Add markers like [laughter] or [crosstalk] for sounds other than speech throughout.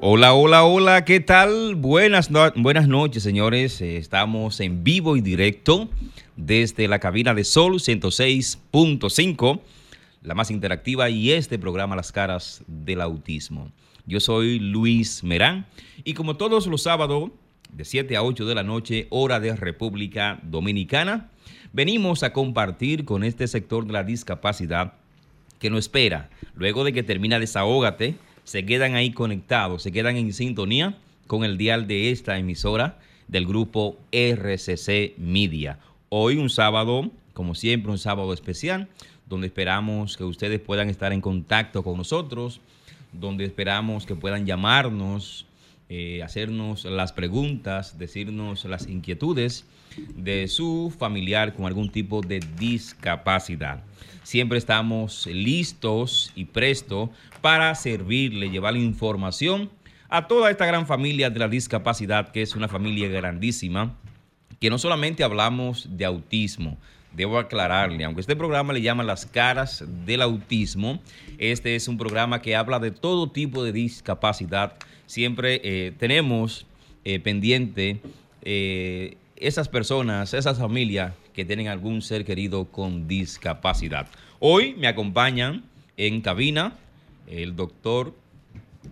Hola, hola, hola, ¿qué tal? Buenas, buenas noches, señores. Eh, estamos en vivo y directo desde la cabina de Sol 106.5, la más interactiva y este programa Las caras del autismo. Yo soy Luis Merán y como todos los sábados de 7 a 8 de la noche, hora de República Dominicana, venimos a compartir con este sector de la discapacidad que nos espera luego de que termina Desahógate se quedan ahí conectados, se quedan en sintonía con el dial de esta emisora del grupo RCC Media. Hoy un sábado, como siempre, un sábado especial, donde esperamos que ustedes puedan estar en contacto con nosotros, donde esperamos que puedan llamarnos, eh, hacernos las preguntas, decirnos las inquietudes de su familiar con algún tipo de discapacidad. Siempre estamos listos y prestos para servirle, llevarle información a toda esta gran familia de la discapacidad, que es una familia grandísima, que no solamente hablamos de autismo, debo aclararle, aunque este programa le llama Las caras del autismo, este es un programa que habla de todo tipo de discapacidad. Siempre eh, tenemos eh, pendiente eh, esas personas, esas familias que tienen algún ser querido con discapacidad. Hoy me acompañan en cabina el doctor,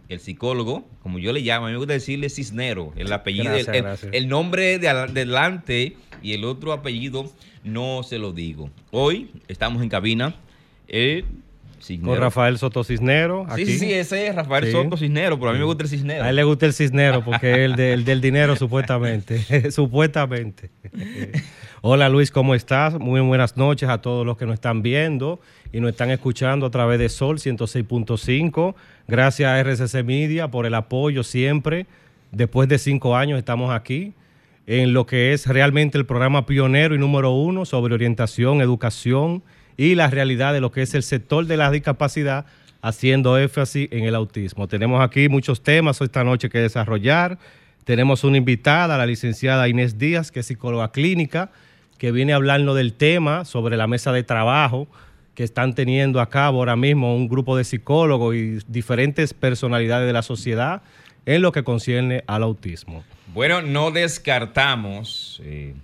el psicólogo, como yo le llamo, a mí me gusta decirle Cisnero, el apellido, el, nombre de adelante y el otro apellido no se lo digo. Hoy estamos en cabina. El Con Rafael Soto Cisnero. Sí, sí, sí, ese es Rafael Soto Cisnero, pero a mí me gusta el Cisnero. A él le gusta el Cisnero porque es el, del dinero, [laughs] supuestamente. [laughs] supuestamente. Hola Luis, ¿cómo estás? Muy buenas noches a todos los que nos están viendo y nos están escuchando a través de Sol 106.5. Gracias a RCC Media por el apoyo siempre. Después de cinco años estamos aquí en lo que es realmente el programa pionero y número uno sobre orientación, educación y la realidad de lo que es el sector de la discapacidad, haciendo énfasis en el autismo. Tenemos aquí muchos temas esta noche que desarrollar. Tenemos una invitada, la licenciada Inés Díaz, que es psicóloga clínica, que viene a hablarnos del tema sobre la mesa de trabajo que están teniendo a cabo ahora mismo un grupo de psicólogos y diferentes personalidades de la sociedad en lo que concierne al autismo. Bueno, no descartamos, eh,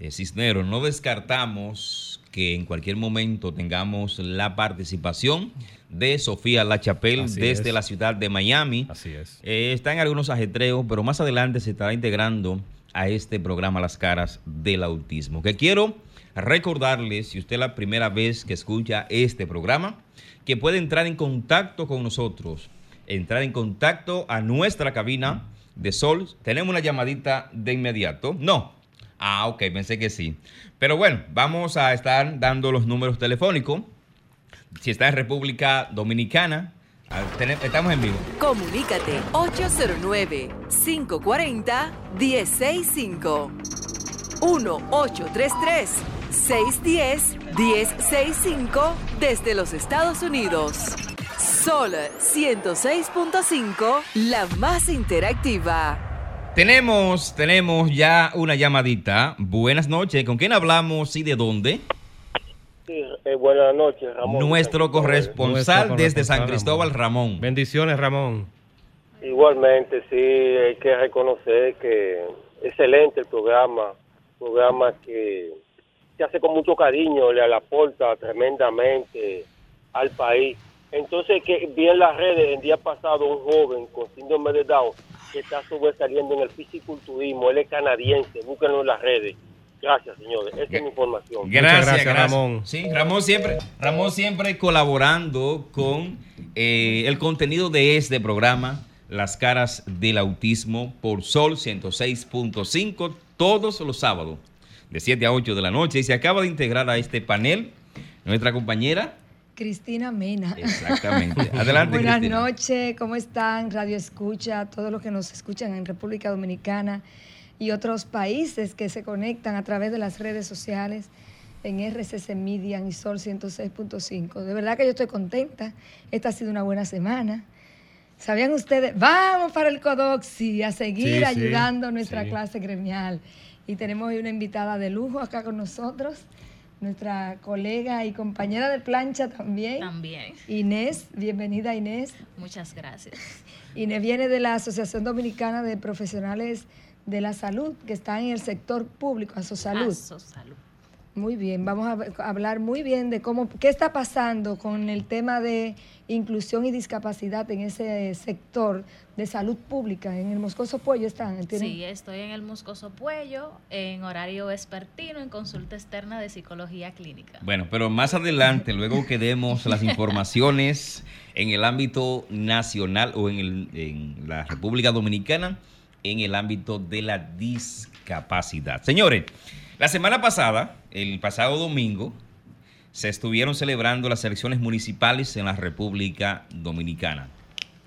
eh no descartamos que en cualquier momento tengamos la participación de Sofía Lachapel desde la ciudad de Miami. Así es. Eh, está en algunos ajetreos, pero más adelante se estará integrando a este programa Las Caras del Autismo. Que quiero recordarles, si usted es la primera vez que escucha este programa, que puede entrar en contacto con nosotros, entrar en contacto a nuestra cabina de Sol. Tenemos una llamadita de inmediato. No. Ah, ok, pensé que sí. Pero bueno, vamos a estar dando los números telefónicos. Si está en República Dominicana, Estamos en vivo. Comunícate 809-540-1065. 1-833-610-1065 desde los Estados Unidos. Sol 106.5, la más interactiva. Tenemos, tenemos ya una llamadita. Buenas noches. ¿Con quién hablamos y de dónde? Sí, eh, buenas noches, Ramón. Nuestro corresponsal desde San Cristóbal, Ramón. Bendiciones, Ramón. Igualmente, sí, hay que reconocer que excelente el programa, programa que se hace con mucho cariño, le aporta tremendamente al país. Entonces, que vi en las redes el día pasado un joven con síndrome de Down que está sobresaliendo en el fisiculturismo, él es canadiense, búsquenlo en las redes Gracias, señores. Esa es mi información. Gracias, Ramón. Sí, Ramón siempre, Ramón siempre colaborando con eh, el contenido de este programa, Las Caras del Autismo, por Sol 106.5, todos los sábados, de 7 a 8 de la noche. Y se acaba de integrar a este panel nuestra compañera. Cristina Mena. Exactamente. [laughs] Adelante. Buenas noches, ¿cómo están? Radio Escucha, todos los que nos escuchan en República Dominicana y otros países que se conectan a través de las redes sociales en RCC Media y Sol 106.5. De verdad que yo estoy contenta. Esta ha sido una buena semana. ¿Sabían ustedes? Vamos para el Codoxi a seguir ayudando a nuestra clase gremial. Y tenemos hoy una invitada de lujo acá con nosotros, nuestra colega y compañera de plancha también. También. Inés, bienvenida Inés. Muchas gracias. Inés viene de la Asociación Dominicana de Profesionales de la Salud, que está en el sector público, Asosalud. Asosalud. Muy bien, vamos a hablar muy bien de cómo, qué está pasando con el tema de inclusión y discapacidad en ese sector de salud pública. En el Moscoso Puello están. Sí, estoy en el Moscoso Puello, en horario vespertino, en consulta externa de psicología clínica. Bueno, pero más adelante, luego que demos las [laughs] informaciones en el ámbito nacional o en, en la República Dominicana, en el ámbito de la discapacidad. Señores, la semana pasada, el pasado domingo, se estuvieron celebrando las elecciones municipales en la República Dominicana.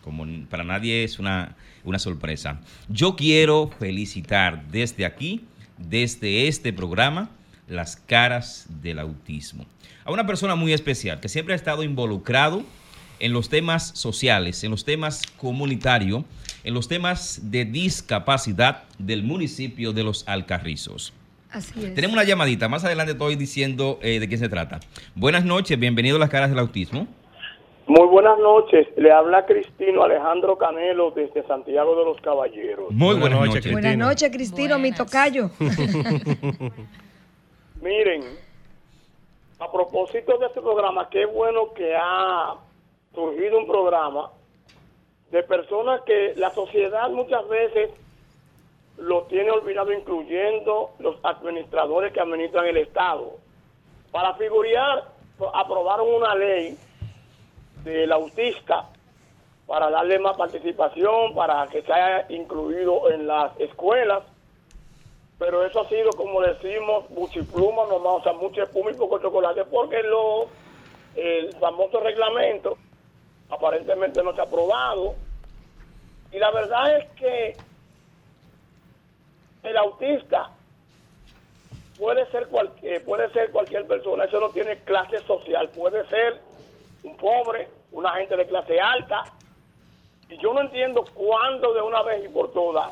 Como para nadie es una, una sorpresa. Yo quiero felicitar desde aquí, desde este programa, las caras del autismo. A una persona muy especial que siempre ha estado involucrado en los temas sociales, en los temas comunitarios, en los temas de discapacidad del municipio de Los Alcarrizos. Tenemos una llamadita. Más adelante estoy diciendo eh, de qué se trata. Buenas noches, bienvenido a las caras del autismo. Muy buenas noches. Le habla Cristino Alejandro Canelo desde Santiago de los Caballeros. Muy buenas, noches. Cristino. Buenas noches, Cristino, mi tocayo. [laughs] [laughs] Miren, a propósito de este programa, qué bueno que ha surgido un programa de personas que la sociedad muchas veces lo tiene olvidado, incluyendo los administradores que administran el Estado. Para figurar, aprobaron una ley del autista para darle más participación, para que sea incluido en las escuelas. Pero eso ha sido, como decimos, buchipluma nomás, o sea, mucho espuma y poco chocolate, porque lo, el famoso reglamento aparentemente no se ha aprobado. Y la verdad es que el autista puede ser cualquier, puede ser cualquier persona, eso no tiene clase social, puede ser un pobre, una gente de clase alta. Y yo no entiendo cuándo de una vez y por todas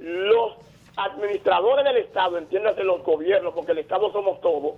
los administradores del Estado, entiéndase los gobiernos, porque el Estado somos todos,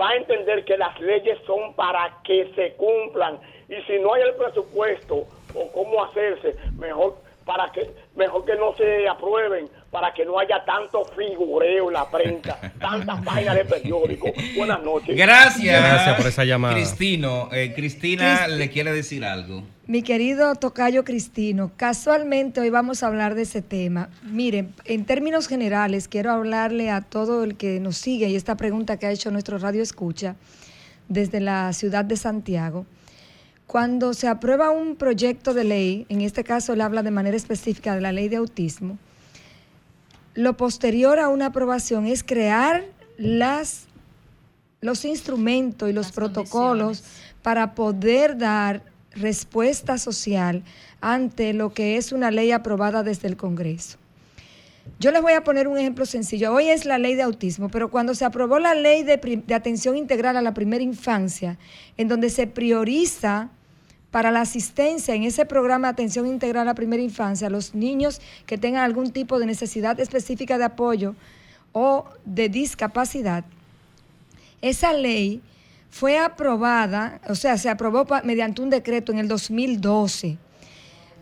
va a entender que las leyes son para que se cumplan. Y si no hay el presupuesto o cómo hacerse, mejor para que mejor que no se aprueben para que no haya tanto figureo en la prensa, [laughs] tantas páginas de periódico. Buenas noches. Gracias. Gracias por esa llamada. Cristino, eh, Cristina le quiere decir algo. Mi querido Tocayo Cristino, casualmente hoy vamos a hablar de ese tema. Miren, en términos generales, quiero hablarle a todo el que nos sigue y esta pregunta que ha hecho nuestro radio escucha desde la ciudad de Santiago. Cuando se aprueba un proyecto de ley, en este caso él habla de manera específica de la ley de autismo, lo posterior a una aprobación es crear las, los instrumentos y los protocolos para poder dar respuesta social ante lo que es una ley aprobada desde el Congreso. Yo les voy a poner un ejemplo sencillo. Hoy es la ley de autismo, pero cuando se aprobó la ley de, de atención integral a la primera infancia, en donde se prioriza para la asistencia en ese programa de atención integral a primera infancia a los niños que tengan algún tipo de necesidad específica de apoyo o de discapacidad, esa ley fue aprobada, o sea, se aprobó mediante un decreto en el 2012.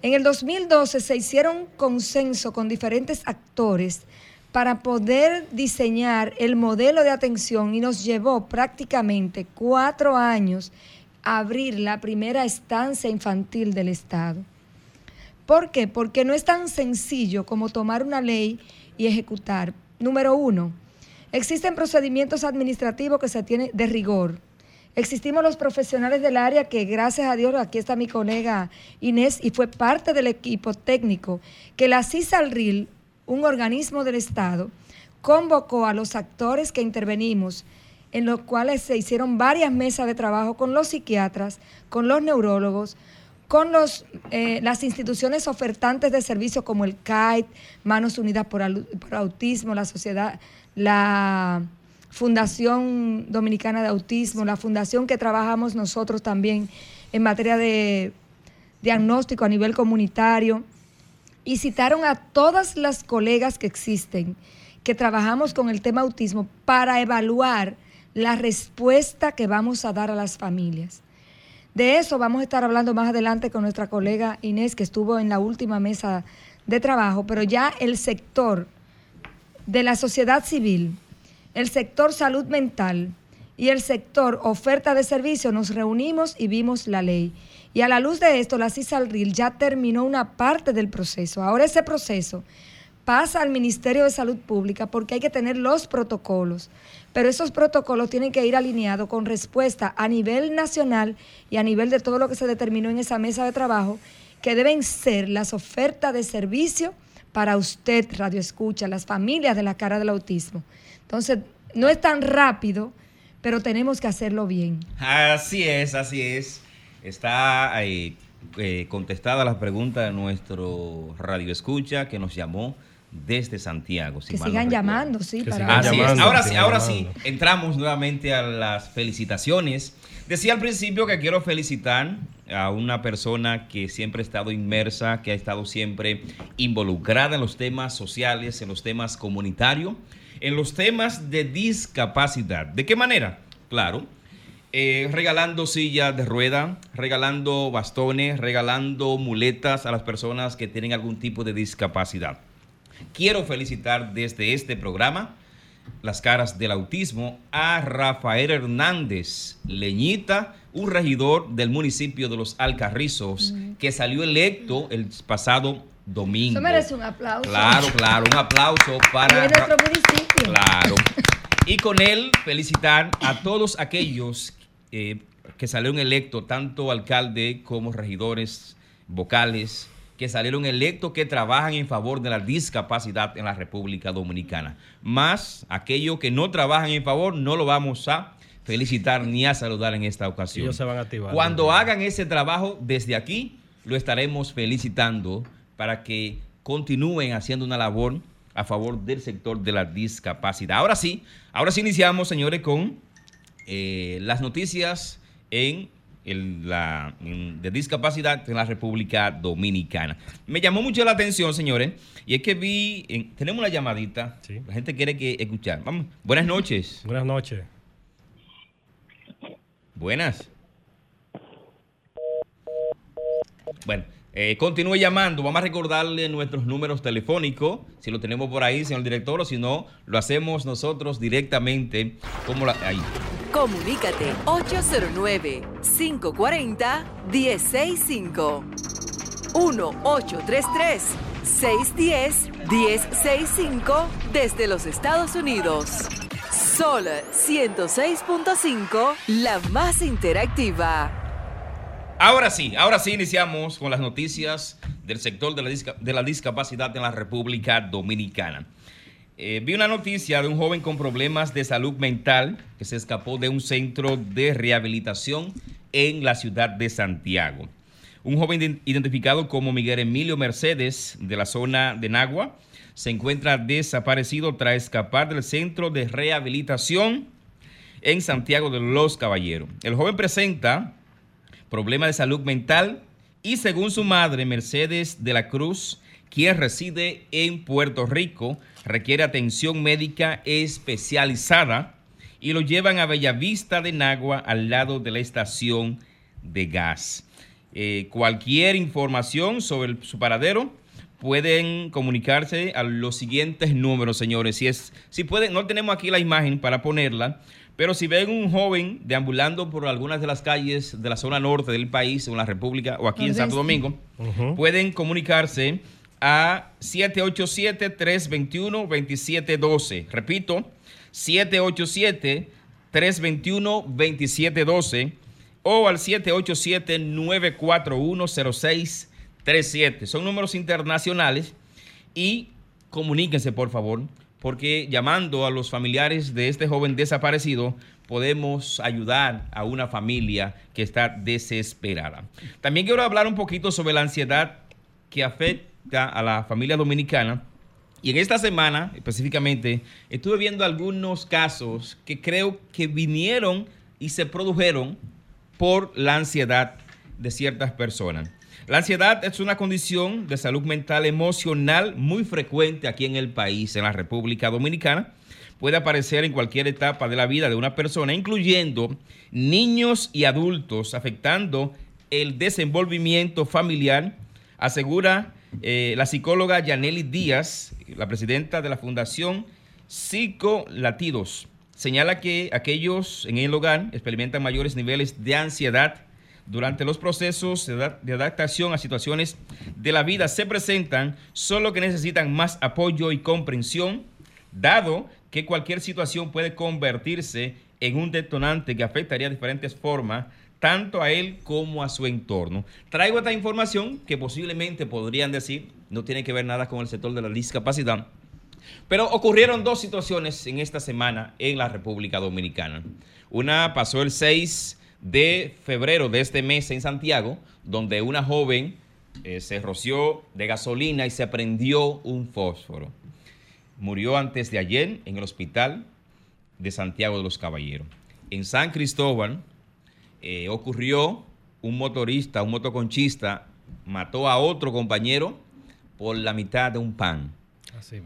En el 2012 se hicieron consenso con diferentes actores para poder diseñar el modelo de atención y nos llevó prácticamente cuatro años abrir la primera estancia infantil del Estado. ¿Por qué? Porque no es tan sencillo como tomar una ley y ejecutar. Número uno, existen procedimientos administrativos que se tienen de rigor. Existimos los profesionales del área que, gracias a Dios, aquí está mi colega Inés y fue parte del equipo técnico, que la CISALRIL, un organismo del Estado, convocó a los actores que intervenimos en los cuales se hicieron varias mesas de trabajo con los psiquiatras, con los neurólogos, con los, eh, las instituciones ofertantes de servicios como el CAIT, Manos Unidas por, por Autismo, la Sociedad, la Fundación Dominicana de Autismo, la fundación que trabajamos nosotros también en materia de diagnóstico a nivel comunitario, y citaron a todas las colegas que existen que trabajamos con el tema autismo para evaluar la respuesta que vamos a dar a las familias. De eso vamos a estar hablando más adelante con nuestra colega Inés, que estuvo en la última mesa de trabajo, pero ya el sector de la sociedad civil, el sector salud mental y el sector oferta de servicio nos reunimos y vimos la ley. Y a la luz de esto, la CISALRIL ya terminó una parte del proceso. Ahora ese proceso pasa al Ministerio de Salud Pública porque hay que tener los protocolos. Pero esos protocolos tienen que ir alineados con respuesta a nivel nacional y a nivel de todo lo que se determinó en esa mesa de trabajo, que deben ser las ofertas de servicio para usted, Radio Escucha, las familias de la cara del autismo. Entonces, no es tan rápido, pero tenemos que hacerlo bien. Así es, así es. Está ahí eh, contestada la pregunta de nuestro radio escucha que nos llamó desde Santiago. que sigan llamando, sí. Para Ahora sí, ahora sí, entramos nuevamente a las felicitaciones. Decía al principio que quiero felicitar a una persona que siempre ha estado inmersa, que ha estado siempre involucrada en los temas sociales, en los temas comunitarios, en los temas de discapacidad. ¿De qué manera? Claro, eh, regalando sillas de rueda, regalando bastones, regalando muletas a las personas que tienen algún tipo de discapacidad. Quiero felicitar desde este programa las caras del autismo a Rafael Hernández Leñita, un regidor del municipio de Los Alcarrizos, que salió electo el pasado domingo. Eso merece un aplauso. Claro, claro, un aplauso para nuestro municipio. Claro. [laughs] Y con él felicitar a todos aquellos eh, que salieron electos, tanto alcalde como regidores vocales, que salieron electos que trabajan en favor de la discapacidad en la República Dominicana. Más aquellos que no trabajan en favor, no lo vamos a felicitar ni a saludar en esta ocasión. Ellos se van a activar. Cuando hagan ese trabajo desde aquí, lo estaremos felicitando para que continúen haciendo una labor a favor del sector de la discapacidad. Ahora sí, ahora sí iniciamos, señores, con eh, las noticias en la, de discapacidad en la República Dominicana. Me llamó mucho la atención, señores, y es que vi, tenemos una llamadita, la gente quiere que escuchar. Vamos, buenas noches. Buenas noches. Buenas. Bueno, eh, continúe llamando. Vamos a recordarle nuestros números telefónicos, si lo tenemos por ahí, señor director, o si no, lo hacemos nosotros directamente. Como la, ahí. Comunícate 809-540-1065. 1-833-610-1065 desde los Estados Unidos. Sol 106.5, la más interactiva. Ahora sí, ahora sí iniciamos con las noticias del sector de la, discapacidad en la República Dominicana. Eh, vi una noticia de un joven con problemas de salud mental que se escapó de un centro de rehabilitación en la ciudad de Santiago. Un joven identificado como Miguel Emilio Mercedes de la zona de Nagua se encuentra desaparecido tras escapar del centro de rehabilitación en Santiago de los Caballeros. El joven presenta problemas de salud mental y según su madre, Mercedes de la Cruz, quien reside en Puerto Rico, requiere atención médica especializada y lo llevan a Bellavista de Nagua al lado de la estación de gas. Eh, cualquier información sobre su paradero pueden comunicarse a los siguientes números, señores. Si es, si pueden, no tenemos aquí la imagen para ponerla, pero si ven un joven deambulando por algunas de las calles de la zona norte del país, o en la República, o aquí en Santo Domingo, pueden comunicarse a 787-321-2712. Repito, 787-321-2712 o al 787-941-0637. Son números internacionales y comuníquense, por favor porque llamando a los familiares de este joven desaparecido podemos ayudar a una familia que está desesperada. También quiero hablar un poquito sobre la ansiedad que afecta a la familia dominicana. Y en esta semana, específicamente, estuve viendo algunos casos que creo que vinieron y se produjeron por la ansiedad de ciertas personas. La ansiedad es una condición de salud mental emocional muy frecuente aquí en el país, en la República Dominicana. Puede aparecer en cualquier etapa de la vida de una persona, incluyendo niños y adultos, afectando el desenvolvimiento familiar, asegura eh, la psicóloga Yaneli Díaz, la presidenta de la Fundación Psicolatidos señala que aquellos en el hogar experimentan mayores niveles de ansiedad durante los procesos de adaptación a situaciones de la vida se presentan, solo que necesitan más apoyo y comprensión, dado que cualquier situación puede convertirse en un detonante que afectaría de diferentes formas tanto a él como a su entorno. Traigo esta información que posiblemente podrían decir no tiene que ver nada con el sector de la discapacidad, pero ocurrieron dos situaciones en esta semana en la República Dominicana. Una pasó el 6 de febrero de este mes en Santiago, donde una joven eh, se roció de gasolina y se prendió un fósforo. Murió antes de ayer en el hospital de Santiago de los Caballeros. En San Cristóbal eh, ocurrió un motorista, un motoconchista, mató a otro compañero por la mitad de un pan.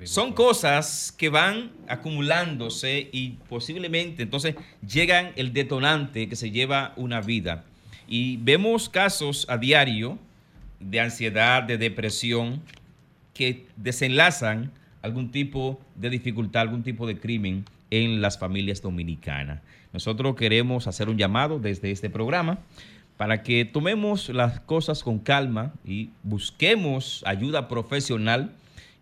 Son cosas que van acumulándose y posiblemente entonces llegan el detonante que se lleva una vida. Y vemos casos a diario de ansiedad, de depresión, que desenlazan algún tipo de dificultad, algún tipo de crimen en las familias dominicanas. Nosotros queremos hacer un llamado desde este programa para que tomemos las cosas con calma y busquemos ayuda profesional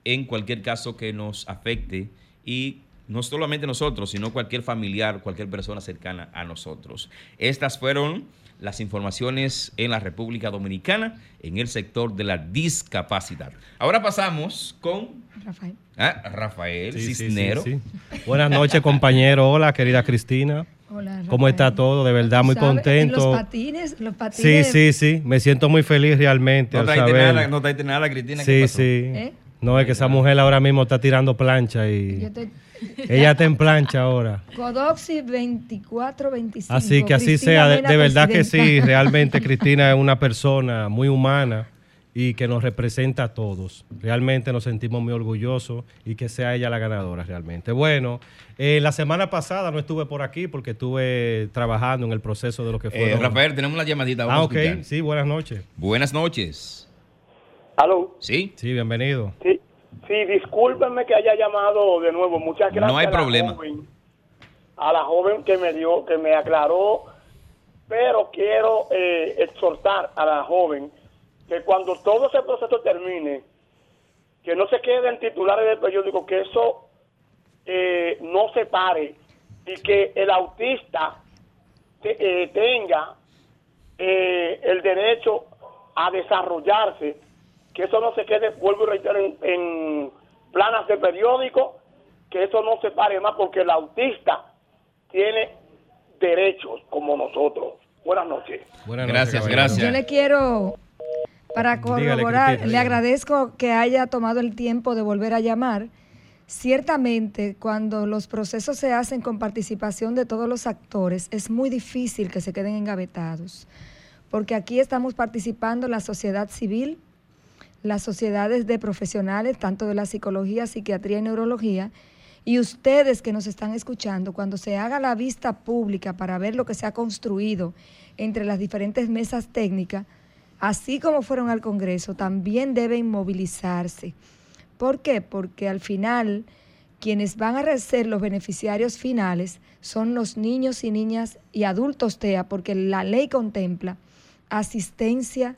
en cualquier caso que nos afecte y no solamente nosotros, sino cualquier familiar, cualquier persona cercana a nosotros. Estas fueron las informaciones en la República Dominicana en el sector de la discapacidad. Ahora pasamos con Rafael, ah, Rafael Cisnero. Buenas noches, compañero. Hola, querida Cristina. Hola, ¿Cómo está todo? De verdad, muy contento. Los patines, los patines. Sí, sí, sí. Me siento muy feliz realmente. No traiste nada, no nada, Cristina. Sí, sí. ¿Eh? No, es que esa mujer ahora mismo está tirando plancha y... Ella está en plancha ahora. [laughs] Codoxi 2425. Así que así sea. De, verdad que sí, realmente [laughs] Cristina es una persona muy humana y que nos representa a todos. Realmente nos sentimos muy orgullosos y que sea ella la ganadora realmente. Bueno, eh, la semana pasada no estuve por aquí porque estuve trabajando en el proceso de lo que fue. Eh, Rafael, tenemos una llamadita. ah, ok. Sí, buenas noches. Buenas noches. ¿Aló? Sí. Sí, bienvenido. Sí, sí, discúlpenme que haya llamado de nuevo. Muchas gracias. No hay problema. a la joven que me dio, que me aclaró, pero quiero eh, exhortar a la joven que cuando todo ese proceso termine, que no se quede en titulares del periódico, que eso eh, no se pare y que el autista eh, tenga el derecho a desarrollarse que eso no se quede, vuelvo y reitero, en, planas de periódico, que eso no se pare más porque el autista tiene derechos como nosotros. Buenas noches. Buenas gracias, gracias. Yo le quiero, para corroborar, le agradezco que haya tomado el tiempo de volver a llamar. Ciertamente, cuando los procesos se hacen con participación de todos los actores, es muy difícil que se queden engavetados, porque aquí estamos participando la sociedad civil, las sociedades de profesionales, tanto de la psicología, psiquiatría y neurología, y ustedes que nos están escuchando, cuando se haga la vista pública para ver lo que se ha construido entre las diferentes mesas técnicas, así como fueron al Congreso, también deben movilizarse. ¿Por qué? Porque al final quienes van a ser los beneficiarios finales son los niños y niñas y adultos TEA, porque la ley contempla asistencia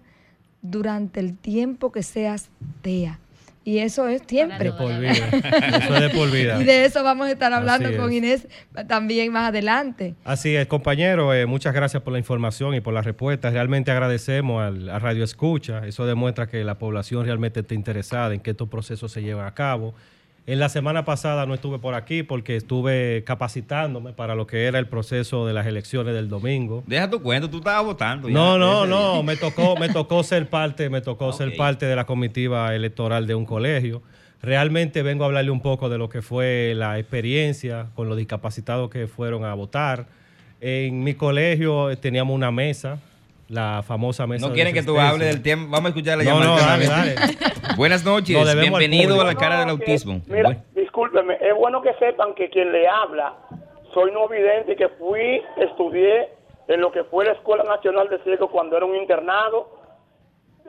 durante el tiempo que seas TEA. Y eso es siempre. De por vida. [laughs] Eso es de por vida. Y de eso vamos a estar hablando con Inés también más adelante. Así es, compañero. Eh, muchas gracias por la información y por la respuesta. Realmente agradecemos al, a Radio Escucha. Eso demuestra que la población realmente está interesada en que estos procesos se lleven a cabo. En la semana pasada no estuve por aquí porque estuve capacitándome para lo que era el proceso de las elecciones del domingo. Deja tu cuento, tú estabas votando. ya No, no, no, me tocó, me tocó [laughs] ser parte, me tocó ser parte de la comitiva electoral de un colegio. Realmente vengo a hablarle un poco de lo que fue la experiencia con los discapacitados que fueron a votar. En mi colegio eh, teníamos una mesa, la famosa mesa. No de quieren que tú hables del tiempo. Vamos a escuchar la No, llamada. no, dale, alternamente. dale. [laughs] Buenas noches, bienvenido a la cara del que- autismo. Mira, discúlpeme, es bueno que sepan que quien le habla, soy no vidente y que fui, estudié en lo que fue la Escuela Nacional de Ciegos cuando era un internado.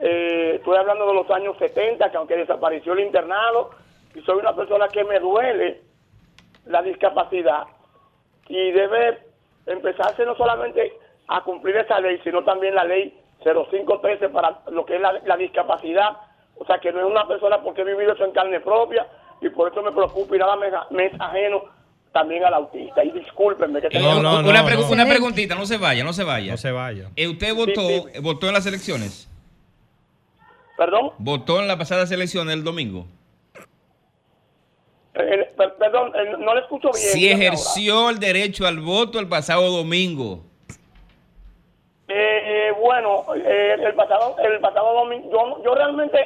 Eh, estoy hablando de los años 70, que aunque desapareció el internado, y soy una persona que me duele la discapacidad y debe empezarse no solamente a cumplir esa ley, sino también la ley 0513 para lo que es la, la discapacidad. O sea, que no es una persona porque he vivido eso en carne propia y por eso me preocupa y nada me, me es ajeno también al autista. Y discúlpenme que Eh, tengo... No, no, una, no, pregu- no. una preguntita, no se vaya, no se vaya. No se vaya. Eh, ¿Usted votó, Sí, sí. votó en las elecciones? Perdón, ¿Votó en las pasadas elecciones el domingo? eh, per- perdón, eh, no le escucho bien. Si ejerció el derecho al voto el pasado domingo. Eh, eh, bueno, eh, el pasado el pasado domingo, yo, yo realmente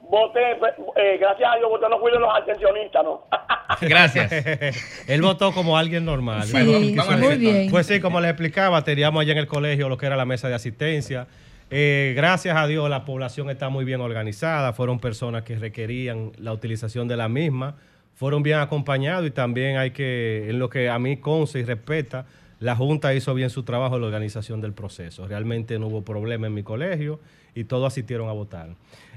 voté, eh, gracias a Dios, voté, no fui de los atencionistas, ¿no? [laughs] Gracias. [laughs] Él votó como alguien normal. Sí, Bueno, vamos- vamos a muy bien. Pues sí, como les explicaba, teníamos allá en el colegio lo que era la mesa de asistencia. Eh, gracias a Dios la población está muy bien organizada, fueron personas que requerían la utilización de la misma, fueron bien acompañados y también hay que, en lo que a mí consta y respeta, la Junta hizo bien su trabajo en la organización del proceso. Realmente no hubo problema en mi colegio y todos asistieron a votar.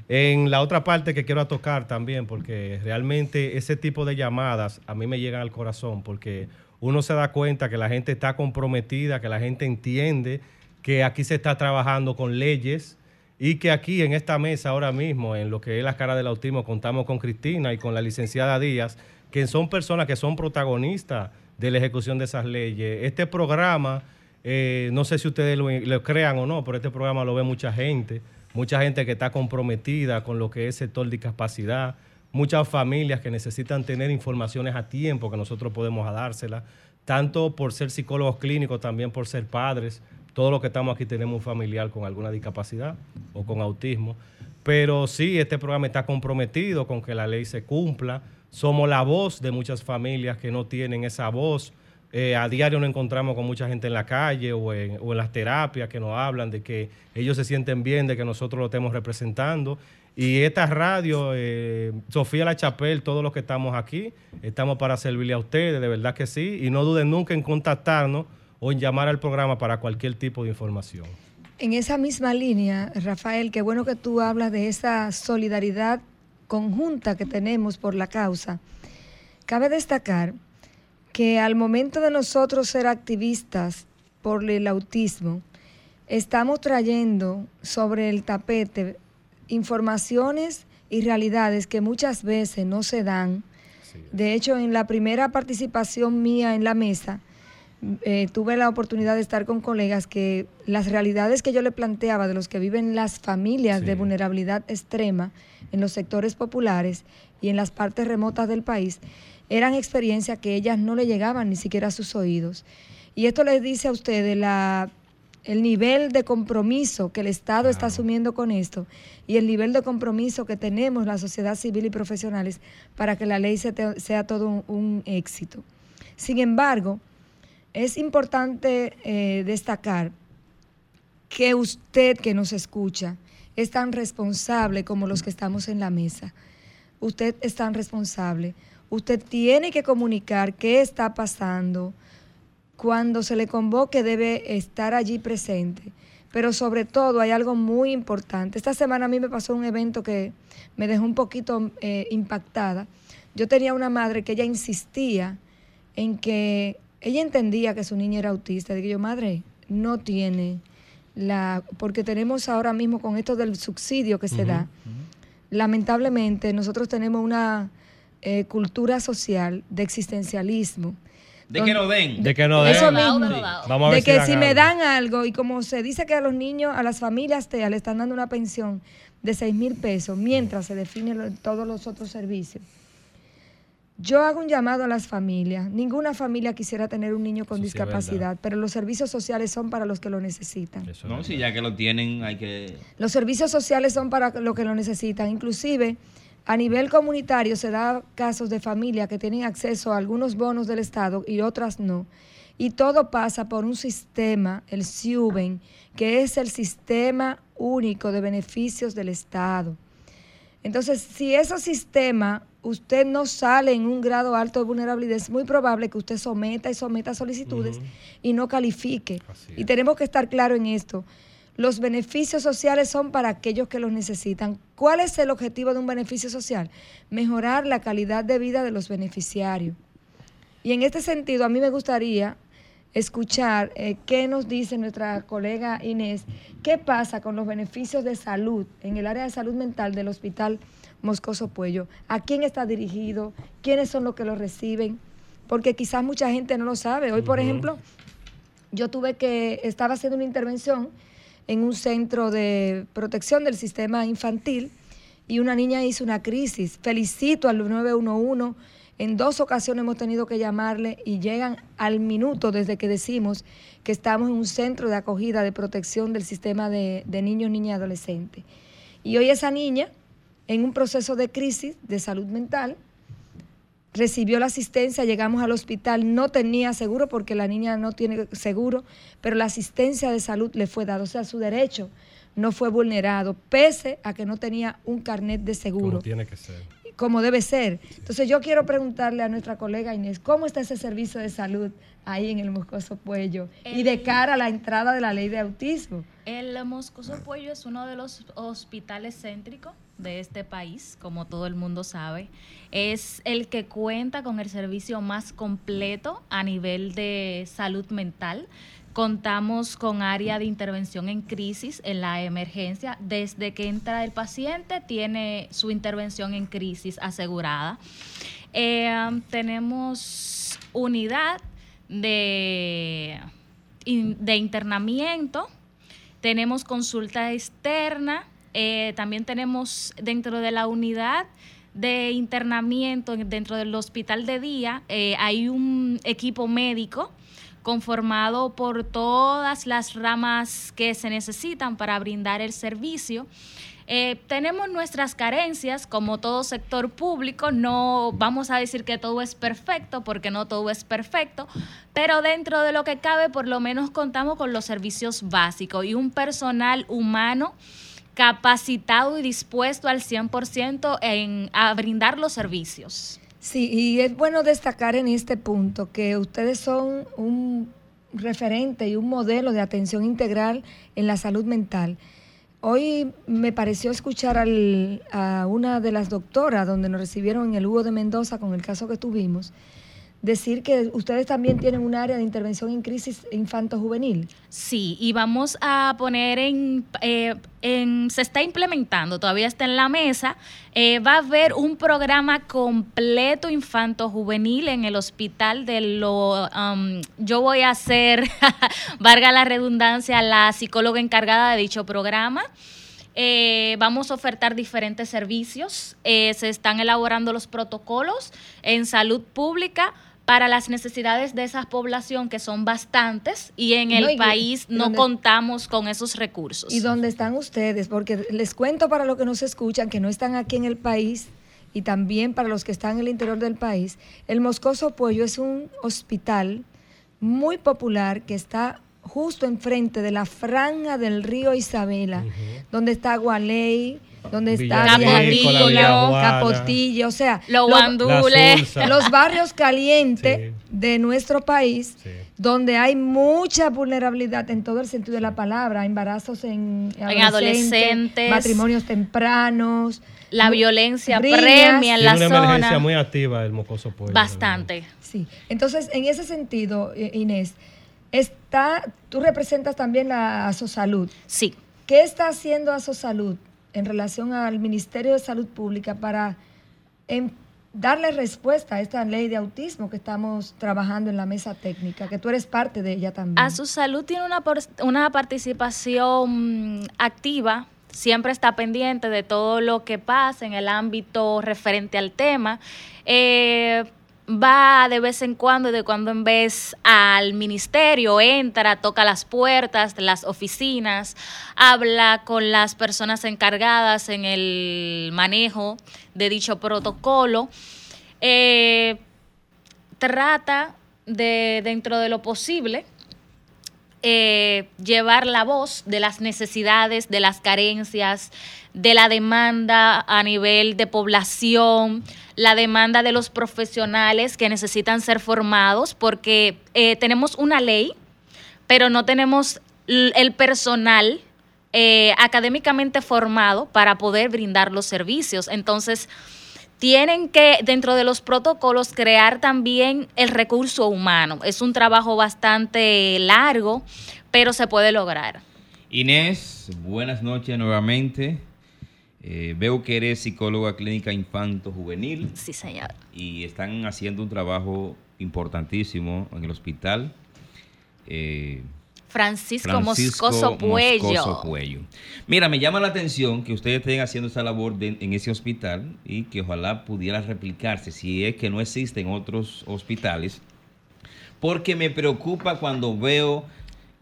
En la otra parte que quiero tocar también, porque realmente ese tipo de llamadas a mí me llegan al corazón, porque uno se da cuenta que la gente está comprometida, que la gente entiende que aquí se está trabajando con leyes y que aquí en esta mesa ahora mismo, en lo que es la cara del autismo, contamos con Cristina y con la licenciada Díaz, que son personas que son protagonistas de la ejecución de esas leyes. Este programa, eh, no sé si ustedes lo, crean o no, pero este programa lo ve mucha gente, mucha gente que está comprometida con lo que es sector de discapacidad, muchas familias que necesitan tener informaciones a tiempo que nosotros podemos dárselas, tanto por ser psicólogos clínicos, también por ser padres. Todos los que estamos aquí tenemos un familiar con alguna discapacidad o con autismo. Pero sí, este programa está comprometido con que la ley se cumpla. Somos la voz de muchas familias que no tienen esa voz. Eh, a diario nos encontramos con mucha gente en la calle o en, las terapias que nos hablan de que ellos se sienten bien, de que nosotros lo estemos representando. Y esta radio, eh, Sofía La Chapel, todos los que estamos aquí, estamos para servirle a ustedes, de verdad que sí. Y no duden nunca en contactarnos o en llamar al programa para cualquier tipo de información. En esa misma línea, Rafael, qué bueno que tú hablas de esa solidaridad conjunta que tenemos por la causa. Cabe destacar que al momento de nosotros ser activistas por el autismo, estamos trayendo sobre el tapete informaciones y realidades que muchas veces no se dan. De hecho, en la primera participación mía en la mesa, eh, tuve la oportunidad de estar con colegas que las realidades que yo le planteaba de los que viven las familias de vulnerabilidad extrema en los sectores populares y en las partes remotas del país eran experiencias que ellas no le llegaban ni siquiera a sus oídos. Y esto les dice a ustedes la, el nivel de compromiso que el Estado está asumiendo con esto y el nivel de compromiso que tenemos la sociedad civil y profesionales para que la ley sea todo un- un éxito. Sin embargo, es importante eh, destacar que usted que nos escucha es tan responsable como los que estamos en la mesa. Usted es tan responsable. Usted tiene que comunicar qué está pasando. Cuando se le convoque debe estar allí presente. Pero sobre todo hay algo muy importante. Esta semana a mí me pasó un evento que me dejó un poquito eh, impactada. Yo tenía una madre que ella insistía en que ella entendía que su niña era autista. Digo yo, madre, no tiene la... Porque tenemos ahora mismo con esto del subsidio que se da, lamentablemente nosotros tenemos una eh, cultura social de existencialismo. De que no den. De que no Eso den. mismo. De lo dado. Vamos a ver de que dan si me dan algo y como se dice que a los niños, a las familias TEA le están dando una pensión de 6 mil pesos mientras se definen todos los otros servicios. Yo hago un llamado a las familias. Ninguna familia quisiera tener un niño con Eso sí es discapacidad, pero los servicios sociales son para los que lo necesitan. Eso No, si ya que lo tienen, hay que... Los servicios sociales son para los que lo necesitan. Inclusive, a nivel comunitario se da casos de familias que tienen acceso a algunos bonos del Estado y otras no. Y todo pasa por un sistema, el SIUBEN, que es el Sistema Único de Beneficios del Estado. Entonces, si ese sistema usted no sale en un grado alto de vulnerabilidad, es muy probable que usted someta y someta solicitudes y no califique. Y tenemos que estar claro en esto. Los beneficios sociales son para aquellos que los necesitan. ¿Cuál es el objetivo de un beneficio social? Mejorar la calidad de vida de los beneficiarios. Y en este sentido, a mí me gustaría escuchar eh, qué nos dice nuestra colega Inés, qué pasa con los beneficios de salud en el área de salud mental del Hospital Moscoso Puello. ¿A quién está dirigido? ¿Quiénes son los que lo reciben? Porque quizás mucha gente no lo sabe. Hoy, por ejemplo, yo tuve que, estaba haciendo una intervención en un centro de protección del sistema infantil y una niña hizo una crisis. Felicito al 911. En dos ocasiones hemos tenido que llamarle y llegan al minuto desde que decimos que estamos en un centro de acogida de protección del sistema de, de niños, niñas y adolescentes. Y hoy esa niña, en un proceso de crisis de salud mental, recibió la asistencia, llegamos al hospital, no tenía seguro porque la niña no tiene seguro, pero la asistencia de salud le fue dada, o sea, su derecho no fue vulnerado, pese a que no tenía un carnet de seguro, Como tiene que ser. Como debe ser. Entonces yo quiero preguntarle a nuestra colega Inés, ¿cómo está ese servicio de salud ahí en el Moscoso Puello? Y de cara a la entrada de la ley de autismo. El Moscoso Puello es uno de los hospitales céntricos de este país, como todo el mundo sabe. Es el que cuenta con el servicio más completo a nivel de salud mental. Contamos con área de intervención en crisis, en la emergencia. Desde que entra el paciente, tiene su intervención en crisis asegurada. Eh, tenemos unidad de, de internamiento, tenemos consulta externa, eh, también tenemos dentro de la unidad de internamiento, en- dentro del hospital de día, eh, hay un equipo médico conformado por todas las ramas que se necesitan para brindar el servicio. Eh, tenemos nuestras carencias, como todo sector público, no vamos a decir que todo es perfecto, porque no todo es perfecto, pero dentro de lo que cabe, por lo menos contamos con los servicios básicos y un personal humano capacitado y dispuesto al 100% en, a brindar los servicios. Sí, y es bueno destacar en este punto que ustedes son un referente y un modelo de atención integral en la salud mental. Hoy me pareció escuchar al- a una de las doctoras donde nos recibieron en el Hugo de Mendoza con el caso que tuvimos, decir que ustedes también tienen un área de intervención en crisis infanto-juvenil. Sí, y vamos a poner en, eh, en- se está implementando, todavía está en la mesa, eh, va a haber un programa completo infanto-juvenil en el hospital de lo, um, yo voy a ser, [laughs] valga la redundancia, la psicóloga encargada de dicho programa. Eh, vamos a ofertar diferentes servicios. Eh, se están elaborando los protocolos en salud pública para las necesidades de esa población, que son bastantes, y en el No, y- país no donde- contamos con esos recursos. ¿Y dónde están ustedes? Porque les cuento para los que nos escuchan, que no están aquí en el país, y también para los que están en el interior del país, el Moscoso Pollo es un hospital muy popular que está justo enfrente de la franja del río Isabela, donde está Gualey, donde está Villa Rico, la Villa Juana. Capotillo, o sea, Los lo- guandules. Los barrios calientes Sí. de nuestro país, Sí. donde hay mucha vulnerabilidad en todo el sentido de la palabra, embarazos en, adolescentes. matrimonios tempranos, La violencia riñas. premia en la una emergencia zona. muy activa el mocoso pueblo. Bastante. Sí. Entonces, en ese sentido, eh, Inés, está, tú representas también la Asosalud. Sí. ¿Qué está haciendo Asosalud en relación al Ministerio de Salud Pública para em, darle respuesta a esta ley de autismo que estamos trabajando en la mesa técnica, que tú eres parte de ella también? A su salud tiene una, una participación activa siempre está pendiente de todo lo que pasa en el ámbito referente al tema. Eh, va de vez en cuando de cuando en vez al ministerio, entra, toca las puertas las oficinas, habla con las personas encargadas en el manejo de dicho protocolo, eh, trata de, dentro de lo posible, eh, llevar la voz de las necesidades, de las carencias, de la demanda a nivel de población, la demanda de los profesionales que necesitan ser formados, porque eh, tenemos una ley, pero no tenemos el personal eh, académicamente formado para poder brindar los servicios. Entonces, tienen que, dentro de los protocolos, crear también el recurso humano. Es un trabajo bastante largo, pero se puede lograr. Inés, buenas noches nuevamente. Eh, veo que eres psicóloga clínica infanto-juvenil. Sí, señor. Y están haciendo un trabajo importantísimo en el hospital. Eh, Francisco, Moscoso, Puello. Mira, me llama la atención que ustedes estén haciendo esa labor en ese hospital y que ojalá pudiera replicarse, si es que no existen otros hospitales, porque me preocupa cuando veo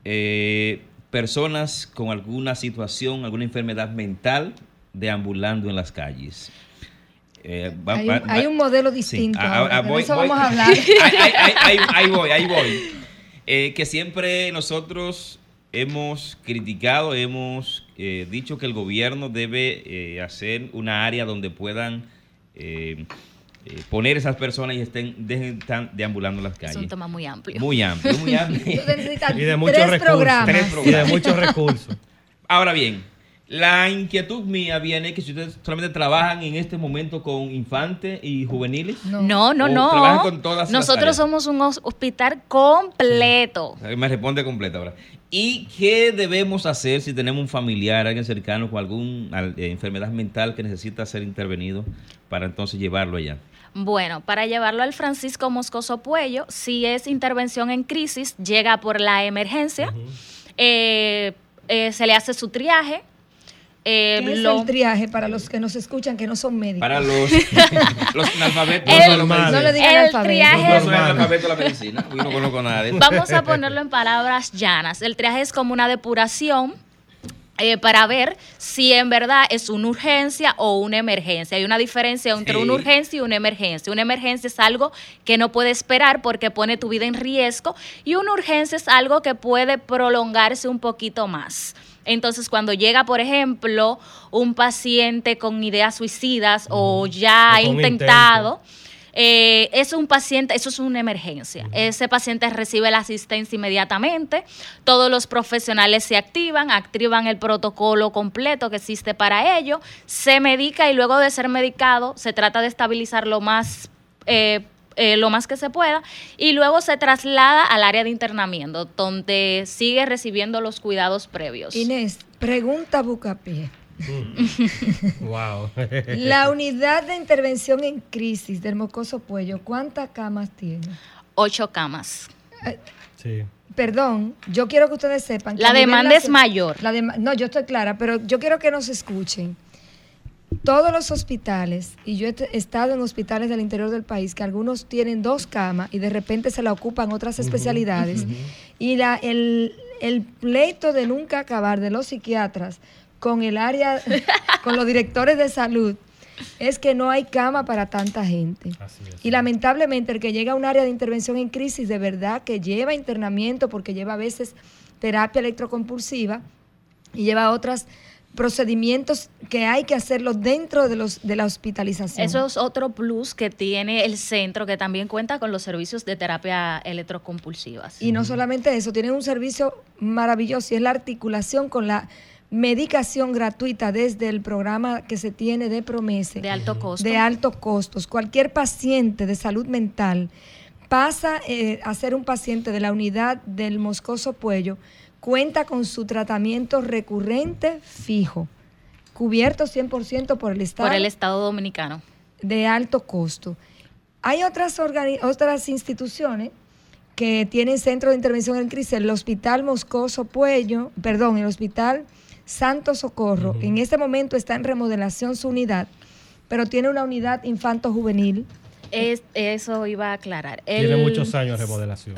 eh, personas con alguna situación, alguna enfermedad mental deambulando en las calles. Eh, hay, un, modelo distinto. eso vamos a [laughs] hablar. ahí voy, ahí voy. Eh, que siempre nosotros hemos criticado, hemos eh, dicho que el gobierno debe eh, hacer una área donde puedan poner esas personas y estén dejen están deambulando las calles. Es un tema muy amplio. Muy amplio, muy amplio. [laughs] y de muchos recursos. Y de muchos [laughs] recursos. Ahora bien, la inquietud mía viene que si ustedes solamente trabajan en este momento con infantes y juveniles. No, no, no. no. Con todas Nosotros somos un hospital completo. Me responde completo ahora. ¿Y qué debemos hacer si tenemos un familiar, alguien cercano con alguna eh, enfermedad mental que necesita ser intervenido para entonces llevarlo allá? Bueno, para llevarlo al Francisco Moscoso Puello, si es intervención en crisis, llega por la emergencia, eh, eh, se le hace su triaje, eh, ¿Qué es el triaje para los que nos escuchan que no son médicos? Para los, [laughs] los analfabetos. no le digan el triaje. No soy analfabeto de la medicina, yo no conozco nada de eso. Vamos a ponerlo en palabras llanas. El triaje es como una depuración eh, para ver si en verdad es una urgencia o una emergencia. Hay una diferencia entre una urgencia y una emergencia. Una emergencia es algo que no puede esperar porque pone tu vida en riesgo y una urgencia es algo que puede prolongarse un poquito más. Entonces, cuando llega, por ejemplo, un paciente con ideas suicidas o ya ha intentado, eh, es un paciente, eso es una emergencia. Ese paciente recibe la asistencia inmediatamente, todos los profesionales se activan, activan el protocolo completo que existe para ello, se medica y luego de ser medicado se trata de estabilizar lo más eh, eh, lo más que se pueda y luego se traslada al área de internamiento, donde sigue recibiendo los cuidados previos. Inés, pregunta Bucapié. [laughs] wow. La unidad de intervención en crisis del Mocoso Puello, ¿cuántas camas tiene? Ocho camas. Eh, sí. Perdón, yo quiero que ustedes sepan. Que la demanda es mayor. no, yo estoy clara, pero yo quiero que nos escuchen todos los hospitales, y yo he estado en hospitales del interior del país, que algunos tienen dos camas y de repente se la ocupan otras especialidades, y la, el, el pleito de nunca acabar de los psiquiatras con el área, [laughs] con los directores de salud, es que no hay cama para tanta gente. Y lamentablemente el que llega a un área de intervención en crisis, de verdad que lleva internamiento, porque lleva a veces terapia electrocompulsiva y lleva otras procedimientos que hay que hacerlo dentro de, los, de la hospitalización. Eso es otro plus que tiene el centro, que también cuenta con los servicios de terapia electrocompulsiva. Y no solamente eso, tiene un servicio maravilloso y es la articulación con la medicación gratuita desde el programa que se tiene de Promese. De alto costo. De altos costos. Cualquier paciente de salud mental pasa eh, a ser un paciente de la unidad del Moscoso Puello cuenta con su tratamiento recurrente fijo, cubierto 100% por el Estado. Por el Estado Dominicano. De alto costo. Hay otras, otras instituciones que tienen centro de intervención en crisis, el Hospital Moscoso Puello, perdón, el Hospital Santo Socorro. En este momento está en remodelación su unidad, pero tiene una unidad infanto-juvenil. Es, eso iba a aclarar. Tiene El- muchos años de remodelación.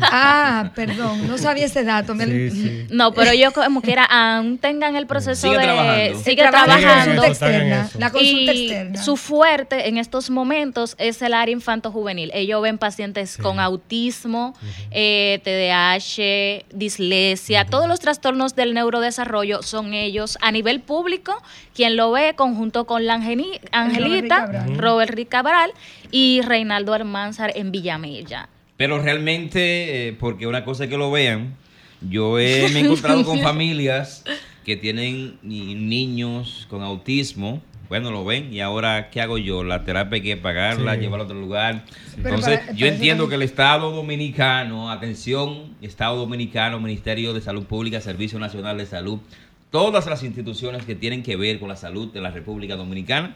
Ah, perdón, no sabía ese dato. Me- Sí, sí. No, pero yo como quiera, aún tengan el proceso Sigue de... trabajando. Sigue trabajando. eso, externa. La consulta y externa. su fuerte en estos momentos es el área infanto-juvenil. Ellos ven pacientes con autismo, eh, TDAH, dislexia, todos los trastornos del neurodesarrollo son ellos a nivel público, quien lo ve conjunto con la Angelita. Robert Rick Cabral y Reinaldo Almanzar en Villamella. Pero realmente, eh, porque una cosa es que lo vean, yo he- me he [laughs] encontrado con familias que tienen ni- niños con autismo. Bueno, lo ven y ahora, ¿qué hago yo? La terapia hay que pagarla, Sí. llevarla a otro lugar. Entonces, para- yo entiendo que el Estado Dominicano, atención, Estado Dominicano, Ministerio de Salud Pública, Servicio Nacional de Salud, todas las instituciones que tienen que ver con la salud de la República Dominicana,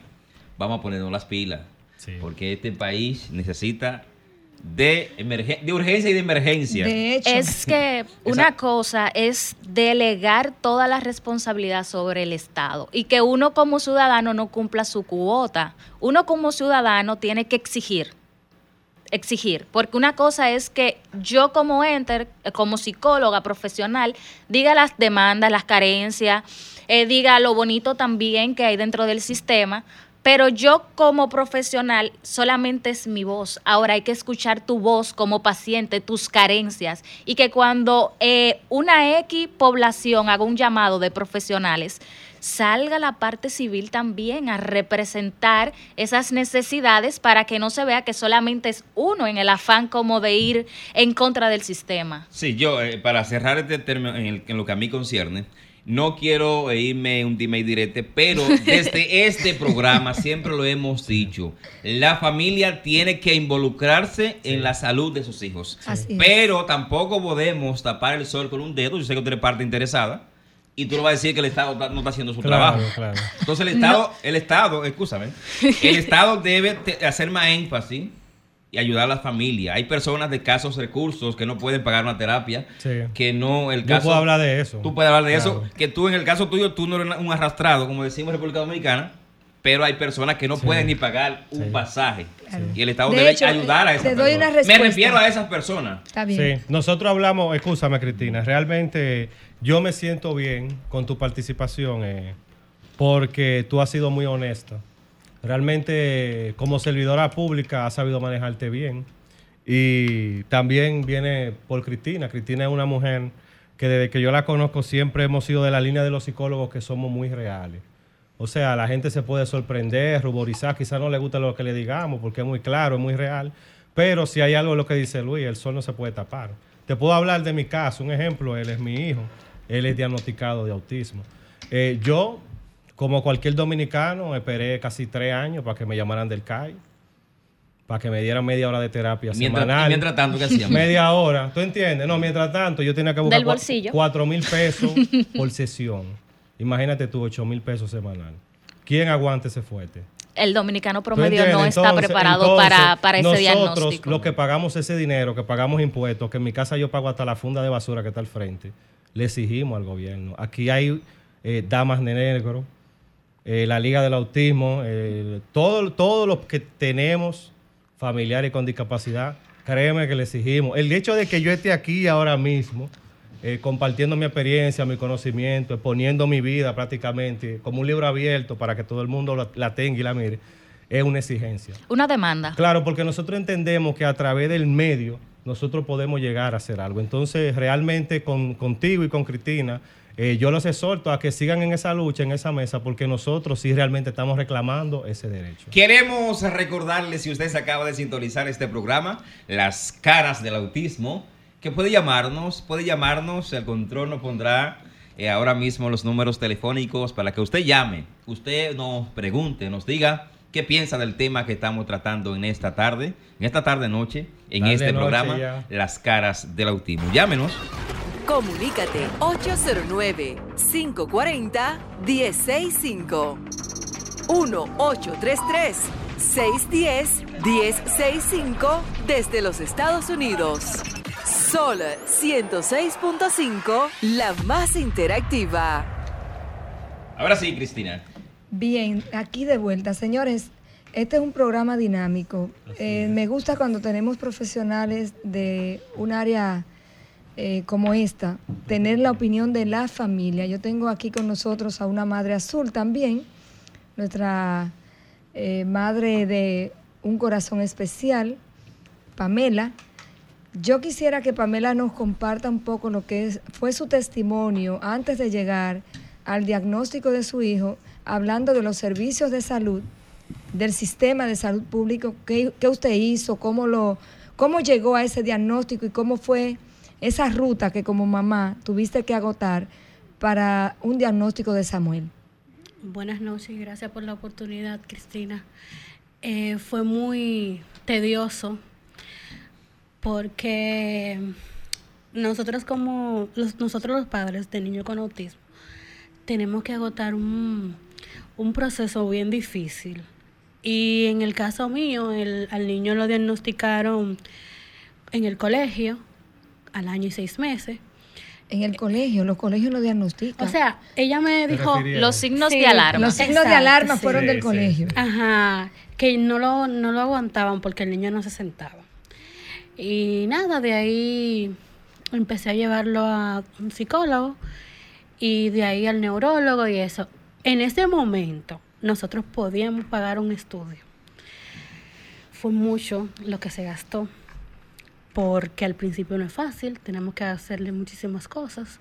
vamos a ponernos las pilas. Sí. Porque este país necesita de, de urgencia y de emergencia. De hecho, Es que una cosa es delegar toda la responsabilidad sobre el Estado y que uno como ciudadano no cumpla su cuota. Uno como ciudadano tiene que exigir, exigir, porque una cosa es que yo como enter, eh, como psicóloga profesional, diga las demandas, las carencias, eh, diga lo bonito también que hay dentro del sistema, pero yo como profesional solamente es mi voz. Ahora hay que escuchar tu voz como paciente, tus carencias, y que cuando eh, una X población haga un llamado de profesionales, salga la parte civil también a representar esas necesidades para que no se vea que solamente es uno en el afán como de ir en contra del sistema. Sí, yo, eh, para cerrar este término en, el- en lo que a mí concierne, no quiero eh, irme un dime y direte, pero [laughs] desde este programa siempre lo hemos dicho, la familia tiene que involucrarse en la salud de sus hijos. Así es. Pero tampoco podemos tapar el sol con un dedo, yo sé que tú eres parte interesada, y tú no vas a decir que el Estado ta- no está haciendo su Claro, trabajo. claro. Entonces el Estado, el Estado, escúchame, el Estado debe hacer más énfasis y ayudar a las familias. Hay personas de escasos recursos que no pueden pagar una terapia, Sí. que no el Yo caso. puedo hablar de eso. Tú puedes hablar de Claro. eso, que tú en el caso tuyo tú no eres un arrastrado, como decimos en República Dominicana, pero hay personas que no Sí. pueden ni pagar un Sí. pasaje Claro. y el Estado De debe hecho, ayudar a esas te doy personas. una respuesta. Me refiero a esas personas. está bien. Sí, nosotros hablamos, escúchame Cristina, realmente yo me siento bien con tu participación eh, porque tú has sido muy honesta. Realmente como servidora pública has sabido manejarte bien y también viene por Cristina. Cristina es una mujer que desde que yo la conozco siempre hemos sido de la línea de los psicólogos que somos muy reales. O sea, la gente se puede sorprender, ruborizar, quizás no le gusta lo que le digamos porque es muy claro, es muy real, pero si hay algo de lo que dice Luis, el sol no se puede tapar. Te puedo hablar de mi caso, un ejemplo, él es mi hijo, él es diagnosticado de autismo. Eh, yo, como cualquier dominicano, esperé casi tres años para que me llamaran del CAI, para que me dieran media hora de terapia Mientras, semanal. y mientras tanto, ¿qué hacíamos? Media hora, ¿tú entiendes? No, mientras tanto yo tenía que buscar Del bolsillo. cuatro mil pesos [laughs] por sesión. Imagínate tú, ocho mil pesos semanal. ¿Quién aguante ese fuerte? El dominicano ¿Tú promedio no está Entonces- preparado entonces, para, para ese nosotros, diagnóstico. los que pagamos ese dinero, que pagamos impuestos, que en mi casa yo pago hasta la funda de basura que está al frente, le exigimos al gobierno. Aquí hay eh, damas de negro, eh, la Liga del Autismo, eh, todo, todo lo que tenemos familiares con discapacidad, créeme que le exigimos. El hecho de que yo esté aquí ahora mismo, eh, compartiendo mi experiencia, mi conocimiento, exponiendo mi vida prácticamente como un libro abierto para que todo el mundo la, la tenga y la mire, es una exigencia. Una demanda. Claro, porque nosotros entendemos que a través del medio nosotros podemos llegar a hacer algo. Entonces, realmente con, contigo y con Cristina, eh, yo los exhorto a que sigan en esa lucha, en esa mesa, porque nosotros sí realmente estamos reclamando ese derecho. Queremos recordarle, si usted se acaba de sintonizar este programa, Las Caras del Autismo, que puede llamarnos, puede llamarnos, el control nos pondrá eh, ahora mismo los números telefónicos para que usted llame, usted nos pregunte, nos diga qué piensa del tema que estamos tratando en esta tarde, en esta tarde noche, en este noche programa, ya. Las Caras del Autismo. Llámenos. Comunícate 809-540-1065. 1-833-610-1065 desde los Estados Unidos. Sol 106.5, la más interactiva. Ahora sí, Cristina. Bien, aquí de vuelta. Señores, este es un programa dinámico. Eh, me gusta cuando tenemos profesionales de un área eh, como esta, tener la opinión de la familia. Yo tengo aquí con nosotros a una madre azul también, nuestra eh, madre de un corazón especial, Pamela. Yo quisiera que Pamela nos comparta un poco lo que es, fue su testimonio antes de llegar al diagnóstico de su hijo, hablando de los servicios de salud, del sistema de salud público, qué, qué usted hizo, cómo, lo, cómo llegó a ese diagnóstico y cómo fue esa ruta que como mamá tuviste que agotar para un diagnóstico de Samuel. Buenas noches y gracias por la oportunidad, Cristina. Eh, fue muy tedioso porque nosotros como los, nosotros los padres de niño con autismo tenemos que agotar un, un proceso bien difícil. Y en el caso mío, el, al niño lo diagnosticaron en el colegio al año y seis meses. En el colegio, los colegios lo diagnostican. O sea, ella me dijo Los signos Sí, de alarma. los signos de alarma sí. fueron Sí, del sí. colegio. Ajá, que no lo, no lo aguantaban porque el niño no se sentaba. Y nada, de ahí empecé a llevarlo a un psicólogo y de ahí al neurólogo y eso. En ese momento nosotros podíamos pagar un estudio. Fue mucho lo que se gastó porque al principio no es fácil, tenemos que hacerle muchísimas cosas.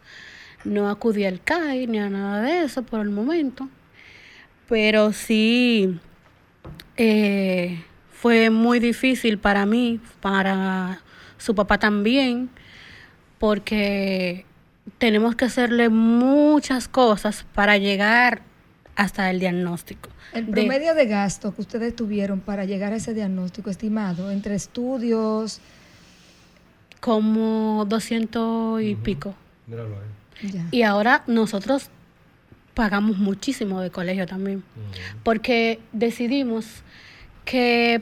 No acudí al CAI ni a nada de eso por el momento, pero sí eh, fue muy difícil para mí, para su papá también, porque tenemos que hacerle muchas cosas para llegar hasta el diagnóstico. El De- promedio de gasto que ustedes tuvieron para llegar a ese diagnóstico estimado, entre estudios, como 200 y pico. Míralo ahí. ya. Y ahora nosotros pagamos muchísimo de colegio también, porque decidimos que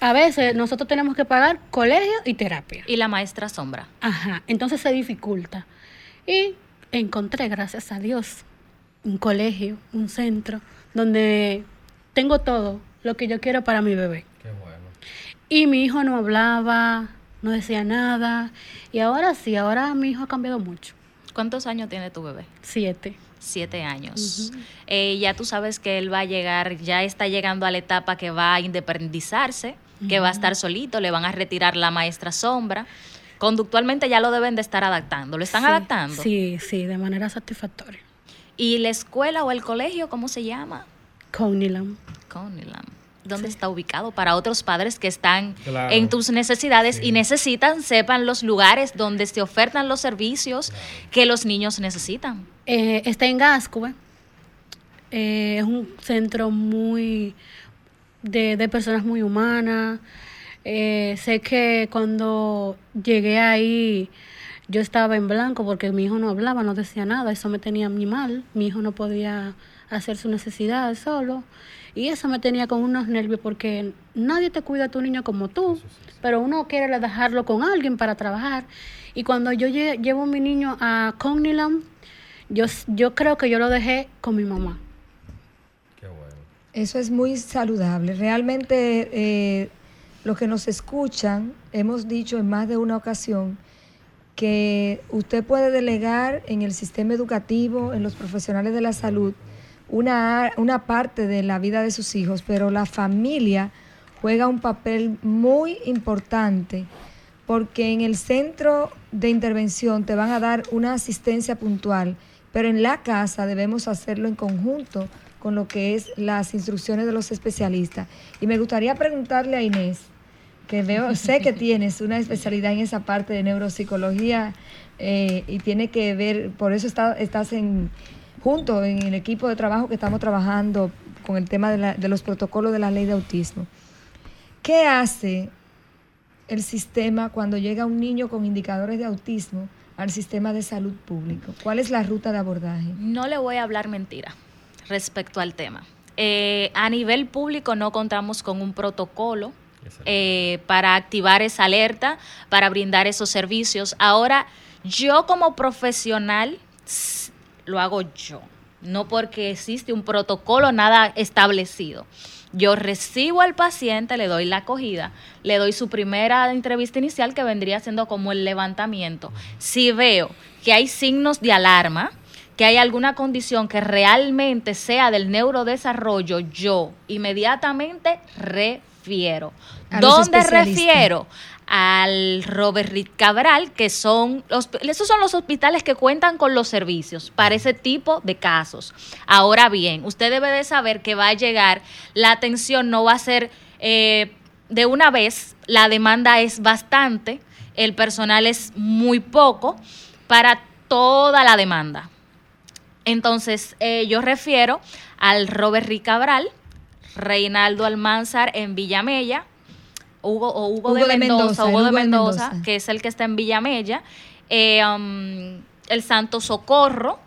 a veces nosotros tenemos que pagar colegio y terapia. Y la maestra sombra. Ajá, entonces se dificulta. Y encontré, gracias a Dios, un colegio, un centro, donde tengo todo lo que yo quiero para mi bebé. Qué bueno. Y mi hijo no hablaba, no decía nada. Y ahora sí, ahora mi hijo ha cambiado mucho. ¿Cuántos años tiene tu bebé? Siete. Siete años. Eh, ya tú sabes que él va a llegar, ya está llegando a la etapa que va a independizarse, que va a estar solito, le van a retirar la maestra sombra. Conductualmente ya lo deben de estar adaptando. ¿Lo están Sí, adaptando? Sí, sí, de manera satisfactoria. ¿Y la escuela o el colegio, cómo se llama? Conilam. Conilam. ¿Dónde está ubicado? Para otros padres que están Claro. en tus necesidades Sí. y necesitan, sepan los lugares donde se ofertan los servicios que los niños necesitan. Eh, está en Gascue. Eh, es un centro muy de, de personas muy humanas. Eh, sé que cuando llegué ahí yo estaba en blanco porque mi hijo no hablaba, no decía nada, eso me tenía a mí mal, mi hijo no podía hacer sus necesidades solo y eso me tenía con unos nervios porque nadie te cuida a tu niño como tú, pero uno quiere dejarlo con alguien para trabajar y cuando yo lle- llevo a mi niño a Cogniland, yo, yo creo que yo lo dejé con mi mamá. Qué bueno. Eso es muy saludable. Realmente eh, los que nos escuchan, hemos dicho en más de una ocasión que usted puede delegar en el sistema educativo, en los profesionales de la salud, una, una parte de la vida de sus hijos, pero la familia juega un papel muy importante porque en el centro de intervención te van a dar una asistencia puntual, pero en la casa debemos hacerlo en conjunto con lo que es las instrucciones de los especialistas. Y me gustaría preguntarle a Inés, que veo, sé que tienes una especialidad en esa parte de neuropsicología eh, y tiene que ver, por eso está- estás en, junto en el equipo de trabajo que estamos trabajando con el tema de, la- de los protocolos de la ley de autismo. ¿Qué hace el sistema cuando llega un niño con indicadores de autismo al sistema de salud público? ¿Cuál es la ruta de abordaje? No le voy a hablar mentira respecto al tema. Eh, a nivel público no contamos con un protocolo eh, para activar esa alerta, para brindar esos servicios. Ahora, yo como profesional lo hago yo. no porque existe un protocolo nada establecido. Yo recibo al paciente, le doy la acogida, le doy su primera entrevista inicial que vendría siendo como el levantamiento. Si veo que hay signos de alarma, que hay alguna condición que realmente sea del neurodesarrollo, yo inmediatamente refiero. ¿Dónde refiero? Al Robert Rick Cabral, que son los, esos son los hospitales que cuentan con los servicios para ese tipo de casos. Ahora bien, usted debe de saber que va a llegar, la atención no va a ser eh, de una vez, la demanda es bastante, el personal es muy poco para toda la demanda. Entonces, eh, yo refiero al Robert Rick Cabral, Reinaldo Almanzar en Villamella, Hugo, o Hugo, de, Mendoza, Hugo, de Mendoza, que es el que está en Villamella, eh, um, el Santo Socorro,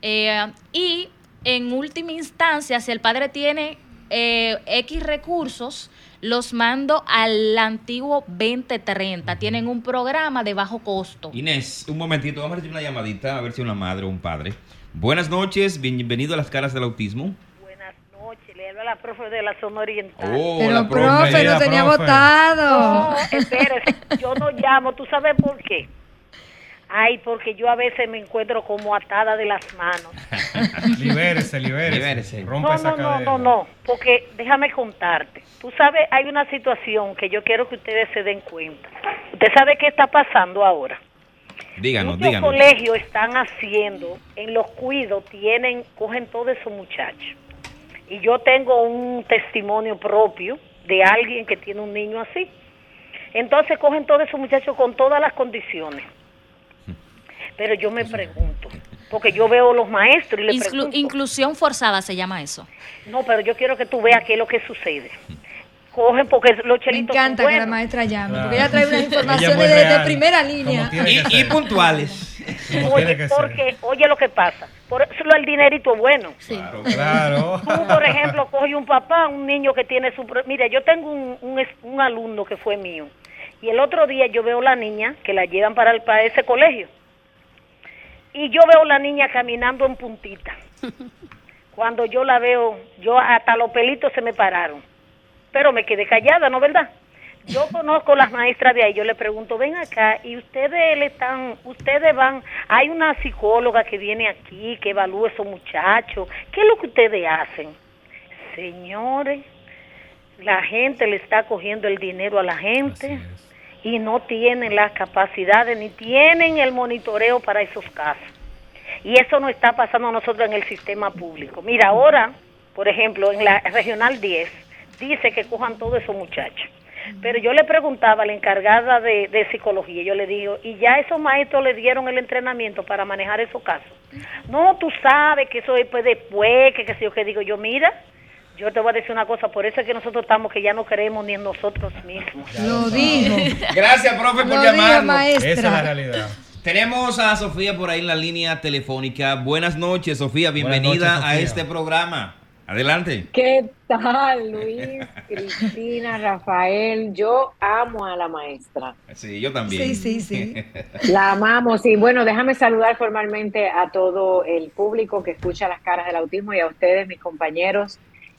eh, y en última instancia, si el padre tiene eh, X recursos, los mando al antiguo 2030. Tienen un programa de bajo costo. Inés, un momentito, vamos a recibir una llamadita, a ver si una madre o un padre. Buenas noches, bienvenido a las caras del autismo habla la profe de la zona oriental. Oh, Pero la profe, lo tenía votado. No, espérese, yo no llamo, ¿tú sabes por qué? Ay, porque yo a veces me encuentro como atada de las manos. [laughs] libérese, libérese. Libérese. Rompa No, esa no, no, no, no, porque déjame contarte. Tú sabes, hay una situación que yo quiero que ustedes se den cuenta. ¿Usted sabe qué está pasando ahora? Díganos, Muchos díganos. colegios están haciendo, en los cuidos tienen, cogen todos esos muchachos. Y yo tengo un testimonio propio de alguien que tiene un niño así. Entonces cogen todos esos muchachos con todas las condiciones. Pero yo me pregunto, porque yo veo los maestros y les Inclu- pregunto, inclusión forzada se llama eso. no, pero yo quiero que tú veas qué es lo que sucede. Cogen porque los Me chelitos encanta son que la maestra llame, Claro. porque ella trae unas informaciones de, primera línea. Y, y puntuales. Oye, porque, oye lo que pasa, por eso el dinerito es bueno. Sí. Claro. Tú, por ejemplo, coge un papá, un niño que tiene su... pro- Mira, yo tengo un, un, es- un alumno que fue mío. Y el otro día yo veo la niña que la llevan para, el, para ese colegio. Y yo veo la niña caminando en puntita. [laughs] Cuando yo la veo, yo hasta los pelitos se me pararon. Pero me quedé callada, ¿no verdad? Yo conozco las maestras de ahí, yo le pregunto, ven acá, y ustedes le están, ustedes van, hay una psicóloga que viene aquí, que evalúa a esos muchachos, ¿qué es lo que ustedes hacen? Señores, la gente le está cogiendo el dinero a la gente y no tienen las capacidades ni tienen el monitoreo para esos casos. Y eso no está pasando a nosotros en el sistema público. Mira, ahora, por ejemplo, en la Regional 10, dice que cojan todos esos muchachos. Pero yo le preguntaba a la encargada de, de psicología, yo le digo, ¿y ya esos maestros le dieron el entrenamiento para manejar esos casos? No, tú sabes que eso es pues, después, que qué sé yo, que digo yo, mira, yo te voy a decir una cosa, por eso es que nosotros estamos que ya no creemos ni en nosotros mismos. Lo dijo. [laughs] Gracias, profe, por llamarnos. maestra. Esa es la realidad. Tenemos a Sofía por ahí en la línea telefónica. Buenas noches, Sofía. Bienvenida noches, a este programa. Adelante. ¿Qué tal, Luis, [laughs] Cristina, Rafael? Yo amo a la maestra. Sí, yo también. Sí, sí, sí. [laughs] La amamos. Y bueno, déjame saludar formalmente a todo el público que escucha las caras del autismo y a ustedes, mis compañeros.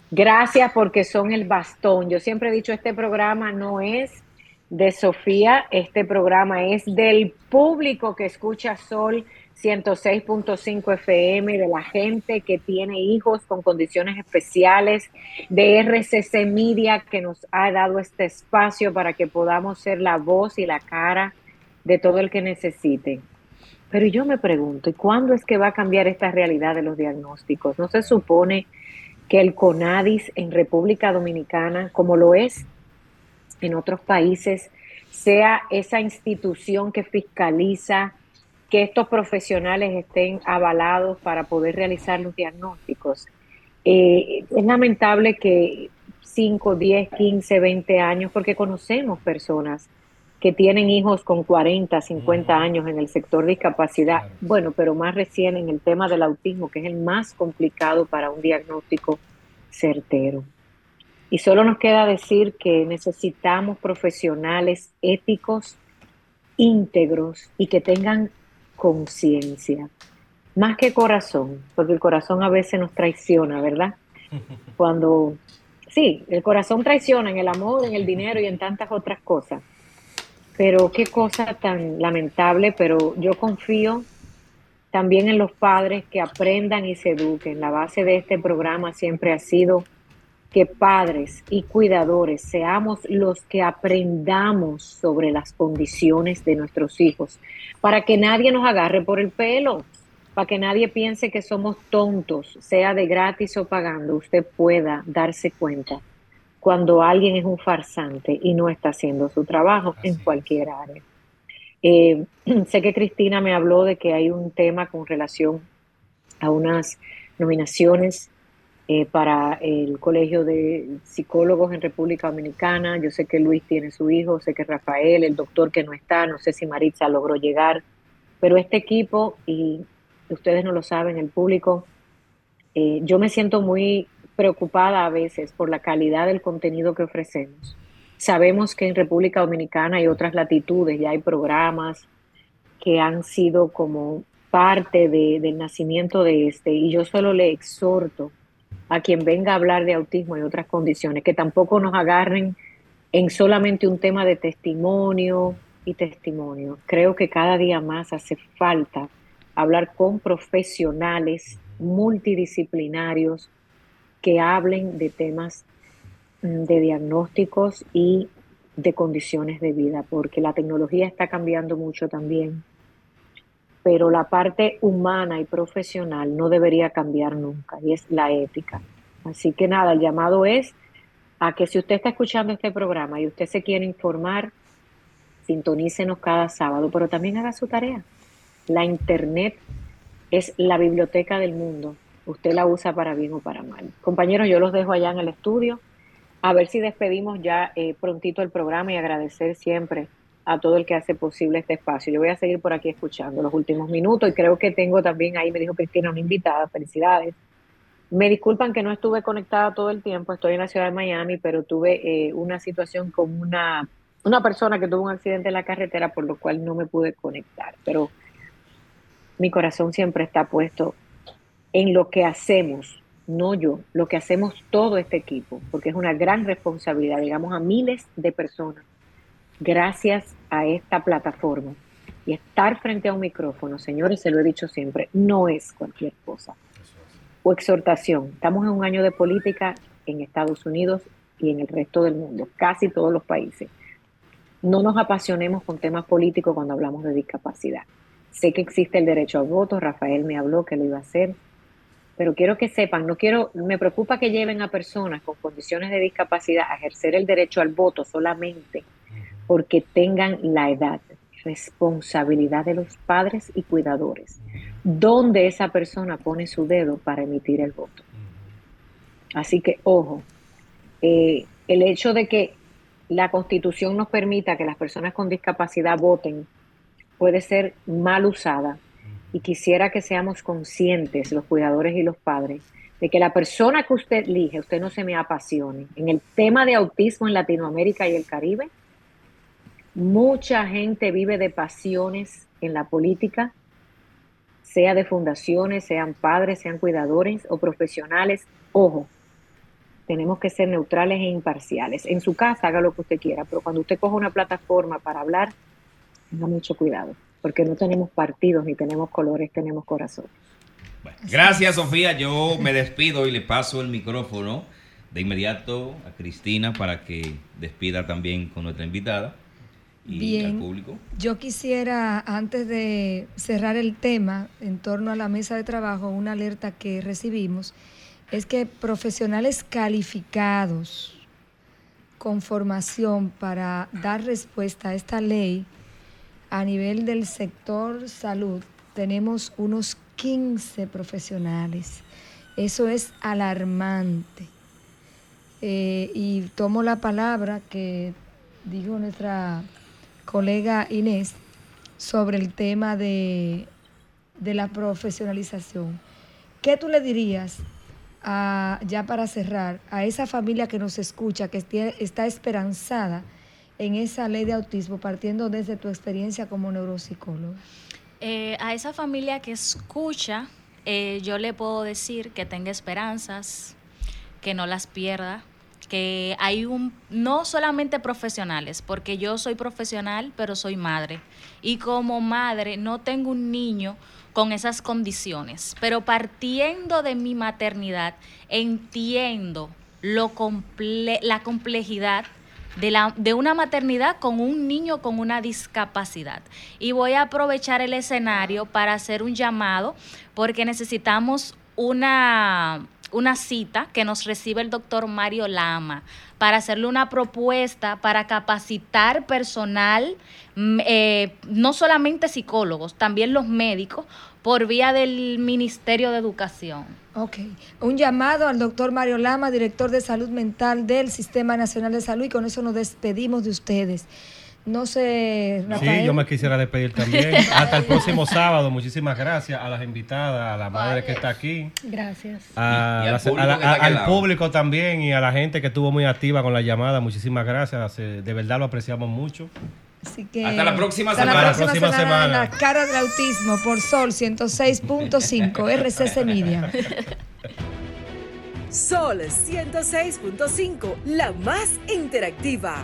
Gracias porque son el bastón. Yo siempre he dicho, este programa no es de Sofía, este programa es del público que escucha Sol 106.5 FM, de la gente que tiene hijos con condiciones especiales, de RCC Media que nos ha dado este espacio para que podamos ser la voz y la cara de todo el que necesite. Pero yo me pregunto, ¿y cuándo es que va a cambiar esta realidad de los diagnósticos? ¿No se supone que el CONADIS en República Dominicana, como lo es en otros países, sea esa institución que fiscaliza que estos profesionales estén avalados para poder realizar los diagnósticos? Eh, es lamentable que 5, 10, 15, 20 años, porque conocemos personas que tienen hijos con 40, 50 años en el sector discapacidad, bueno, pero más recién en el tema del autismo, que es el más complicado para un diagnóstico certero. Y solo nos queda decir que necesitamos profesionales éticos, íntegros y que tengan conciencia. más que corazón, porque el corazón a veces nos traiciona, ¿verdad? [laughs] Cuando, sí, el corazón traiciona en el amor, en el dinero y en tantas otras cosas. Pero qué cosa tan lamentable, pero yo confío también en los padres que aprendan y se eduquen. La base de este programa siempre ha sido que padres y cuidadores seamos los que aprendamos sobre las condiciones de nuestros hijos, para que nadie nos agarre por el pelo, para que nadie piense que somos tontos, sea de gratis o pagando, usted pueda darse cuenta cuando alguien es un farsante y no está haciendo su trabajo en cualquier área. Eh, [clears throat] sé que Cristina me habló de que hay un tema con relación a unas nominaciones eh, para el Colegio de Psicólogos en República Dominicana. Yo sé que Luis tiene su hijo, sé que Rafael, el doctor que no está, no sé si Maritza logró llegar, pero este equipo, y ustedes no lo saben, el público, eh, yo me siento muy preocupada a veces por la calidad del contenido que ofrecemos. Sabemos que en República Dominicana y otras latitudes ya hay programas que han sido como parte del nacimiento de este, y yo solo le exhorto a quien venga a hablar de autismo y otras condiciones, que tampoco nos agarren en solamente un tema de testimonio y testimonio. Creo que cada día más hace falta hablar con profesionales multidisciplinarios que hablen de temas mm, de diagnósticos y de condiciones de vida, porque la tecnología está cambiando mucho también pero la parte humana y profesional no debería cambiar nunca y es la ética. Así que nada, el llamado es a que si usted está escuchando este programa y usted se quiere informar, sintonícenos cada sábado, pero también haga su tarea. La internet es la biblioteca del mundo. Usted la usa para bien o para mal. Compañeros, yo los dejo allá en el estudio. A ver si despedimos ya eh, prontito el programa y agradecer siempre a todo el que hace posible este espacio. Yo voy a seguir por aquí escuchando los últimos minutos y creo que tengo también ahí, me dijo Cristina, una invitada, felicidades. Me disculpan que no estuve conectada todo el tiempo, estoy en la ciudad de Miami, pero tuve eh, una situación con una, una persona que tuvo un accidente en la carretera, por lo cual no me pude conectar, pero mi corazón siempre está puesto en lo que hacemos, no yo, lo que hacemos todo este equipo, porque es una gran responsabilidad, digamos, a miles de personas gracias a esta plataforma. Y estar frente a un micrófono, señores, se lo he dicho siempre, no es cualquier cosa. O exhortación. Estamos en un año de política en Estados Unidos y en el resto del mundo, casi todos los países. No nos apasionemos con temas políticos cuando hablamos de discapacidad. Sé que existe el derecho al voto, Rafael me habló que lo iba a hacer, pero quiero que sepan, no quiero, me preocupa que lleven a personas con condiciones de discapacidad a ejercer el derecho al voto solamente porque tengan la edad, responsabilidad de los padres y cuidadores, donde esa persona pone su dedo para emitir el voto. Así que, ojo, eh, el hecho de que la constitución nos permita que las personas con discapacidad voten puede ser mal usada y quisiera que seamos conscientes, los cuidadores y los padres, de que la persona que usted elige, usted no se me apasione. En el tema de autismo en Latinoamérica y el Caribe, Mucha gente vive de pasiones en la política, sea de fundaciones, sean padres, sean cuidadores o profesionales. Ojo, tenemos que ser neutrales e imparciales. En su casa haga lo que usted quiera, pero cuando usted coja una plataforma para hablar, tenga mucho cuidado, porque no tenemos partidos ni tenemos colores, tenemos corazón. gracias, Sofía. Yo me despido y le paso el micrófono de inmediato a Cristina para que despida también con nuestra invitada. Bien, Yo quisiera, antes de cerrar el tema en torno a la mesa de trabajo, una alerta que recibimos es que profesionales calificados con formación para dar respuesta a esta ley a nivel del sector salud, tenemos unos 15 profesionales. Eso es alarmante. Eh, y tomo la palabra que dijo nuestra colega Inés sobre el tema de, la profesionalización. ¿Qué tú le dirías, ya para cerrar, a esa familia que nos escucha, que está esperanzada en esa ley de autismo, partiendo desde tu experiencia como neuropsicóloga? Eh, a esa familia que escucha, eh, yo le puedo decir que tenga esperanzas, que no las pierda, que hay un, no solamente profesionales, porque yo soy profesional, pero soy madre. Y como madre no tengo un niño con esas condiciones, pero partiendo de mi maternidad, entiendo lo comple la complejidad de, la, de una maternidad con un niño con una discapacidad. Y voy a aprovechar el escenario para hacer un llamado porque necesitamos una, una cita que nos recibe el doctor Mario Lama para hacerle una propuesta para capacitar personal, mm, eh, no solamente psicólogos, también los médicos, por vía del Ministerio de Educación. Ok. Un llamado al doctor Mario Lama, director de salud mental del Sistema Nacional de Salud, y con eso nos despedimos de ustedes. No sé, Rafael. Sí, yo me quisiera despedir también. [laughs] Hasta el próximo sábado. Muchísimas gracias a las invitadas, a la madre que está aquí. Gracias. A Y- y al público a la- a- al también y a la gente que estuvo muy activa con la llamada. Muchísimas gracias. De verdad lo apreciamos mucho. Así que Hasta la próxima hasta semana. La próxima, Próxima semana, semana. la cara del autismo por Sol 106.5 [laughs] RCC Media. Sol 106.5, la más interactiva.